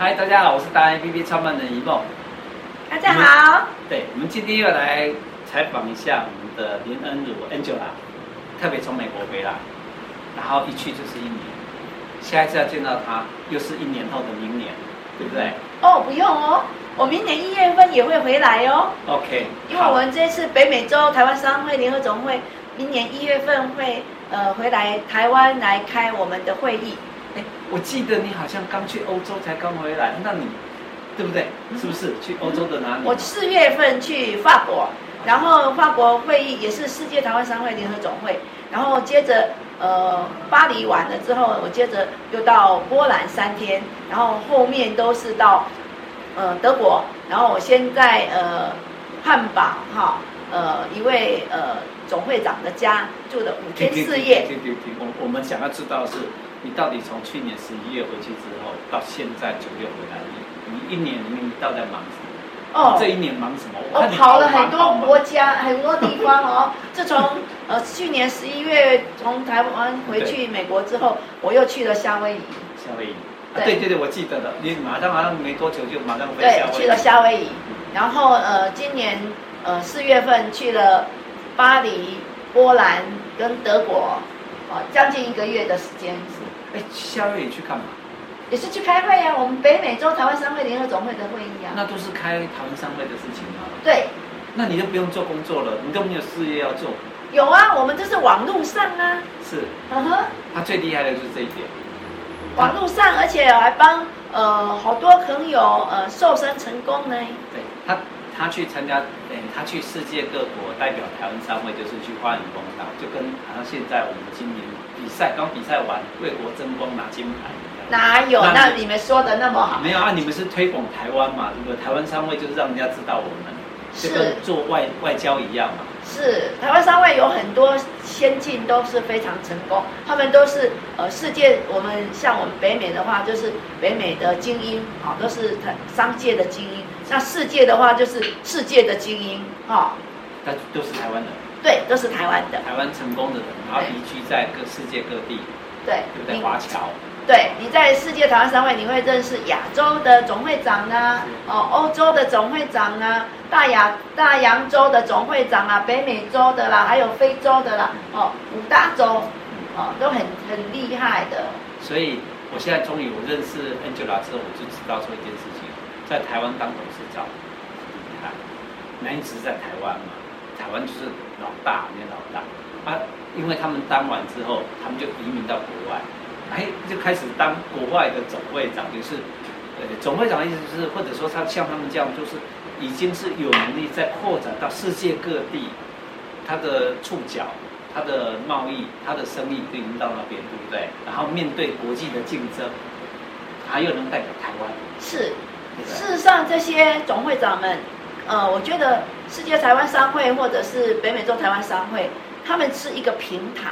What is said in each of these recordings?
嗨，大家好，我是大 A P P 创办人一梦。大家好。对，我们今天要来采访一下我们的林恩如 Angela，特别从美国回来，然后一去就是一年，下一次要见到她又是一年后的明年，对不对？哦，不用哦，我明年一月份也会回来哦。OK，因为我们这次北美洲台湾商会联合总会明年一月份会呃回来台湾来开我们的会议。哎，我记得你好像刚去欧洲才刚回来，那你对不对？是不是去欧洲的哪里？我四月份去法国，然后法国会议也是世界台湾商会联合总会，然后接着呃巴黎完了之后，我接着又到波兰三天，然后后面都是到呃德国，然后我先在呃汉堡哈呃一位呃总会长的家住了五天四夜。停停停停，我我们想要知道是。你到底从去年十一月回去之后，到现在九月回来，你你一年里面你到底在忙什么？哦，这一年忙什么？我跑了很多国家，很多地方哦。自从呃去年十一月从台湾回去美国之后，我又去了夏威夷。夏威夷，对对对，我记得了。你马上马上没多久就马上回夏威夷。对，去了夏威夷。然后呃，今年呃四月份去了巴黎、波兰跟德国，哦，将近一个月的时间。哎，夏威夷去干嘛？也是去开会呀、啊，我们北美洲台湾商会联合总会的会议啊。那都是开台湾商会的事情吗？对。那你就不用做工作了，你都没有事业要做。有啊，我们就是网络上啊。是。嗯哼。他最厉害的就是这一点。网络上，而且还帮呃好多朋友呃瘦身成功呢。对他。他去参加，哎，他去世界各国代表台湾商会，就是去发扬光大，就跟好像现在我们今年比赛刚比赛完，为国争光拿金牌。哪有？那你们说的那么好？没有啊，你们是推广台湾嘛，对不对？台湾商会就是让人家知道我们，就跟做外外交一样嘛。是台湾商会有很多先进都是非常成功，他们都是呃世界，我们像我们北美的话就是北美的精英啊，都是台商界的精英。那世界的话就是世界的精英啊。那都是台湾的。对，都是台湾的。台湾成功的人，然后移居在各世界各地。对。对不对？华侨。对，你在世界台湾商会，你会认识亚洲的总会长啊，哦，欧洲的总会长啊，大亚大洋洲的总会长啊，北美洲的啦，还有非洲的啦，哦，五大洲，哦，都很很厉害的。所以，我现在终于我认识 Angela 之后，我就知道说一件事情，在台湾当董事长，你看，那一直在台湾嘛，台湾就是老大，那老大啊，因为他们当完之后，他们就移民到国外。哎，就开始当国外的总会长，就是，呃，总会长的意思就是，或者说他像他们这样，就是已经是有能力在扩展到世界各地，他的触角、他的贸易、他的生意运到那边，对不对？然后面对国际的竞争，还有能代表台湾。是，事实上这些总会长们，呃，我觉得世界台湾商会或者是北美洲台湾商会，他们是一个平台，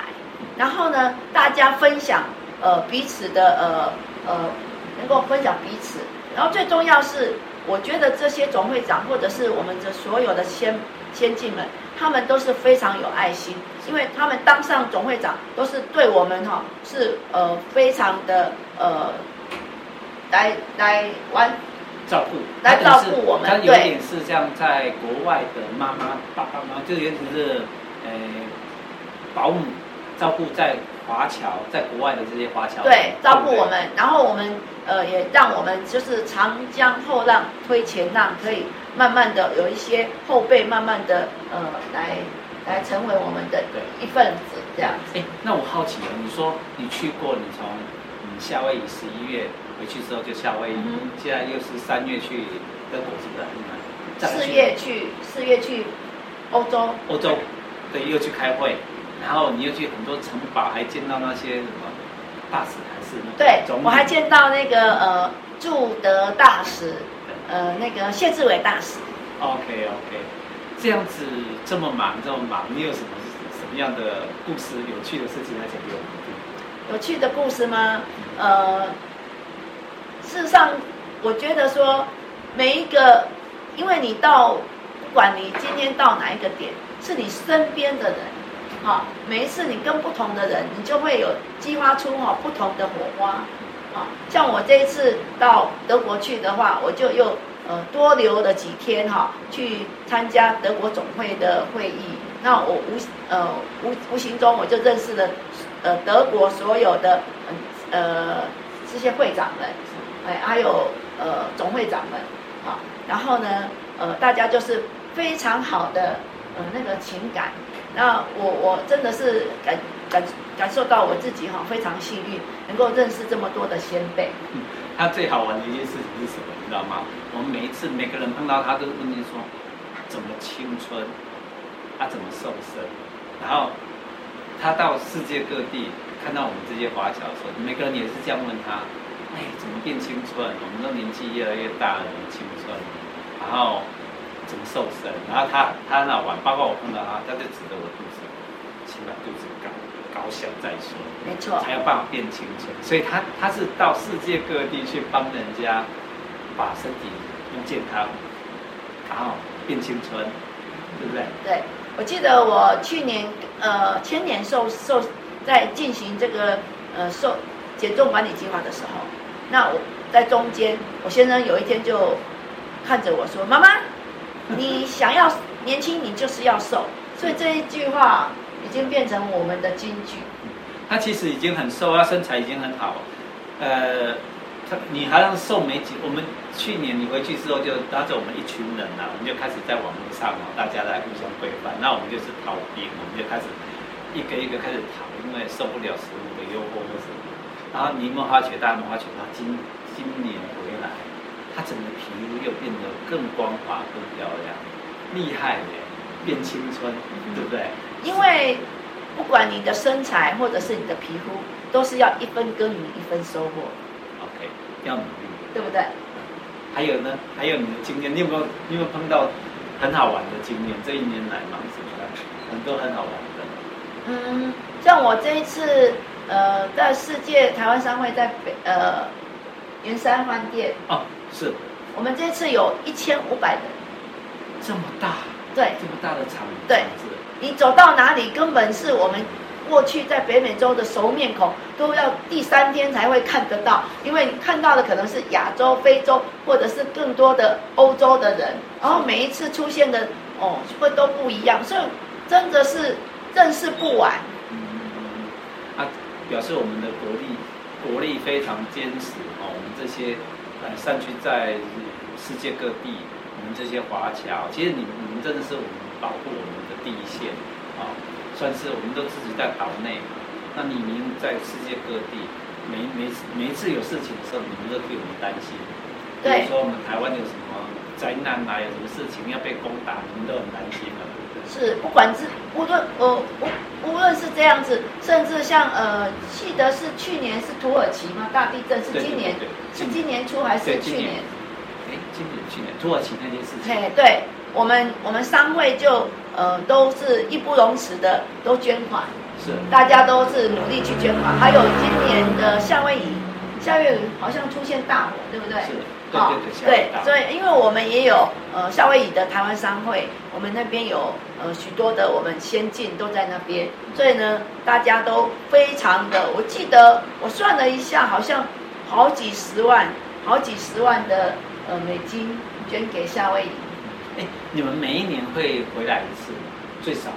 然后呢，大家分享。呃，彼此的呃呃，能够分享彼此，然后最重要是，我觉得这些总会长或者是我们的所有的先先进们，他们都是非常有爱心，因为他们当上总会长都是对我们哈、哦、是呃非常的呃来来玩照顾，来照顾我们，他有点是像在国外的妈妈爸爸妈妈，就有点是呃保姆照顾在。华侨在国外的这些华侨，对，照顾我们，然后我们呃也让我们就是长江后浪推前浪，可以慢慢的有一些后辈慢慢的呃来来成为我们的一份子这样子。哎，那我好奇了，你说你去过，你从嗯夏威夷十一月回去之后就夏威夷，嗯、现在又是三月去德国，是不是？四月去四月去欧洲，欧洲，对，又去开会。然后你又去很多城堡，还见到那些什么大使还是那？对，我还见到那个呃驻德大使，呃那个谢志伟大使。OK OK，这样子这么忙这么忙，你有什么什么样的故事、有趣的事情来讲给我们听？有趣的故事吗？呃，事实上，我觉得说每一个，因为你到不管你今天到哪一个点，是你身边的人。好，每一次你跟不同的人，你就会有激发出哈不同的火花，啊，像我这一次到德国去的话，我就又呃多留了几天哈，去参加德国总会的会议。那我无呃无无形中我就认识了呃德国所有的呃这些会长们，哎还有呃总会长们啊，然后呢呃大家就是非常好的呃那个情感。那我我真的是感感感受到我自己哈非常幸运，能够认识这么多的先辈。他最好玩的一件事情是什么？你知道吗？我们每一次每个人碰到他都问你说，怎么青春？他、怎么瘦身？然后他到世界各地看到我们这些华侨的时候，每个人也是这样问他：哎，怎么变青春？我们都年纪越来越大了，怎么青春？然后。怎么瘦身？然后他他很好玩，包括我碰到他，他就指着我肚子，先把肚子搞搞小再说，没错，才有办法变青春。所以他他是到世界各地去帮人家把身体变健康，然后变青春，对不对？对，我记得我去年呃前年瘦瘦在进行这个呃瘦减重管理计划的时候，那我在中间，我先生有一天就看着我说：“妈妈。”你想要年轻，你就是要瘦，所以这一句话已经变成我们的金句。他其实已经很瘦，他身材已经很好，呃，他你好像瘦没几。我们去年你回去之后，就拉着我们一群人呐、啊，我们就开始在网络上哦，大家来互相规范。那我们就是逃兵，我们就开始一个一个开始逃，因为受不了食物的诱惑或什么。然后你有没有发觉，大家有没有发觉，他今今年回来。他整个皮肤又变得更光滑、更漂亮，厉害耶！变青春，对不对？因为不管你的身材或者是你的皮肤，都是要一分耕耘一分收获。OK，要努力，对不对？还有呢？还有你的经验，你有没有？你有没有碰到很好玩的经验？这一年来嘛，是不是？很多很好玩的。嗯，像我这一次，呃，在世界台湾商会在北，呃。云山饭店哦，是。我们这次有一千五百人，这么大，对，这么大的场，对，你走到哪里，根本是我们过去在北美洲的熟面孔，都要第三天才会看得到，因为你看到的可能是亚洲、非洲，或者是更多的欧洲的人，然后每一次出现的哦，会都不一样，所以真的是认识不完。嗯，啊，表示我们的国力。国力非常坚持哦，我们这些呃散居在世界各地，我们这些华侨，其实你们你们真的是我们保护我们的第一线啊、哦，算是我们都自己在岛内，那你们在世界各地，每每每一次有事情的时候，你们都替我们担心，比如说我们台湾有什么灾难啊，有什么事情要被攻打，你们都很担心的。是，不管是无论呃无无论是这样子，甚至像呃，记得是去年是土耳其吗？大地震是今年，是今年初还是去年？哎，今年去年土耳其那件事情。嘿，对，我们我们商会就呃都是义不容辞的都捐款，是，大家都是努力去捐款。还有今年的夏威夷，夏威夷好像出现大火，对不对？是。好，对，所以因为我们也有呃夏威夷的台湾商会，我们那边有呃许多的我们先进都在那边，所以呢，大家都非常的，我记得我算了一下，好像好几十万，好几十万的呃美金捐给夏威夷。哎，你们每一年会回来一次，最少？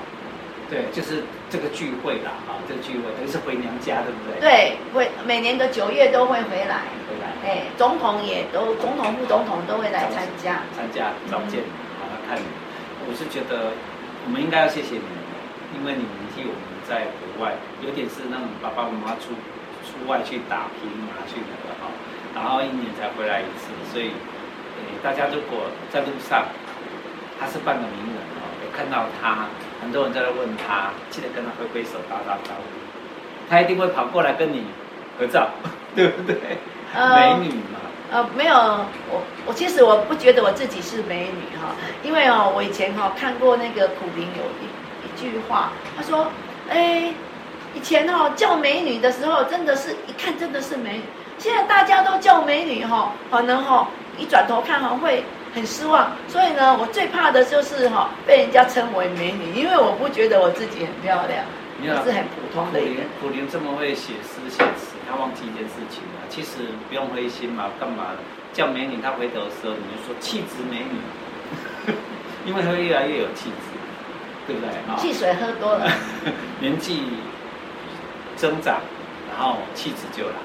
对，就是这个聚会啦，啊，这个聚会等于是回娘家，对不对？对，会每年的九月都会回来。哎，总统也都，总统、副总统都会来参加，参加召见，好好看你。我是觉得，我们应该要谢谢你们，因为你们替我们在国外，有点是让爸爸妈妈出出外去打拼嘛，去那个哈，然后一年才回来一次，所以，大家如果在路上，他是半个名人哦，有看到他，很多人在那问他，记得跟他挥挥手，打打招呼，他一定会跑过来跟你合照，对不对？呃、美女吗？呃，没有，我我其实我不觉得我自己是美女哈，因为哦，我以前哈看过那个苦苓有一一句话，他说，哎，以前哦叫美女的时候，真的是一看真的是美女，现在大家都叫美女哈，可能哈一转头看哈会很失望，所以呢，我最怕的就是哈被人家称为美女，因为我不觉得我自己很漂亮，我是很普通的一个。苦苓这么会写诗写词。他忘记一件事情了。其实不用灰心嘛，干嘛叫美女？她回头的时候，你就说气质美女，因为会越来越有气质，对不对？汽水喝多了，年纪增长，然后气质就来。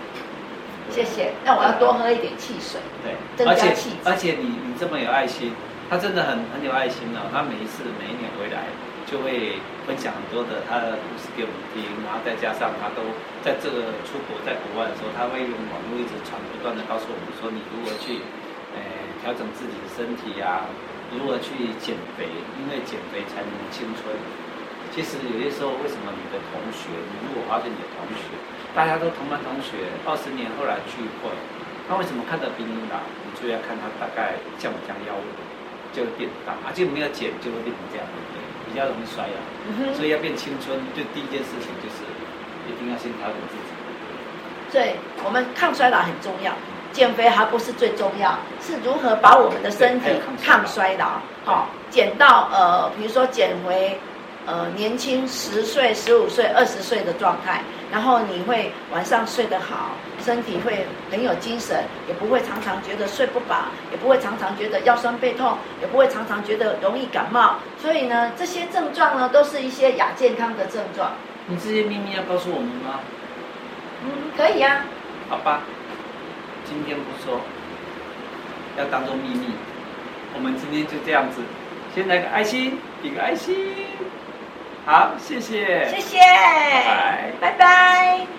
谢谢，那我要多喝一点汽水，对，增加气质。而且，而且你你这么有爱心，他真的很很有爱心哦。他每一次每一年回来，就会分享很多的他的故事给我们听，然后再加上他都在这个出国在国外的时候，他会用网络一直传，不断的告诉我们说，你如何去呃调整自己的身体呀、啊，如何去减肥，因为减肥才能青春。其实有些时候，为什么你的同学，你如果发现你的同学，大家都同班同学，二十年后来聚会，那为什么看得比你老？你就要看他大概降不降腰围，就会变大，而且没有减就会变成这样，对不对？比较容易衰老。嗯。所以要变青春，就第一件事情就是一定要先调整自己。所以我们抗衰老很重要，减肥还不是最重要，是如何把我们的身体抗衰老，好，减到呃，比如说减回。呃，年轻十岁、十五岁、二十岁的状态，然后你会晚上睡得好，身体会很有精神，也不会常常觉得睡不饱，也不会常常觉得腰酸背痛，也不会常常觉得容易感冒。所以呢，这些症状呢，都是一些亚健康的症状。你这些秘密要告诉我们吗？嗯，可以呀、啊。好吧，今天不说，要当做秘密。我们今天就这样子，先来个爱心，比个爱心。好，谢谢，谢谢，拜拜。拜拜。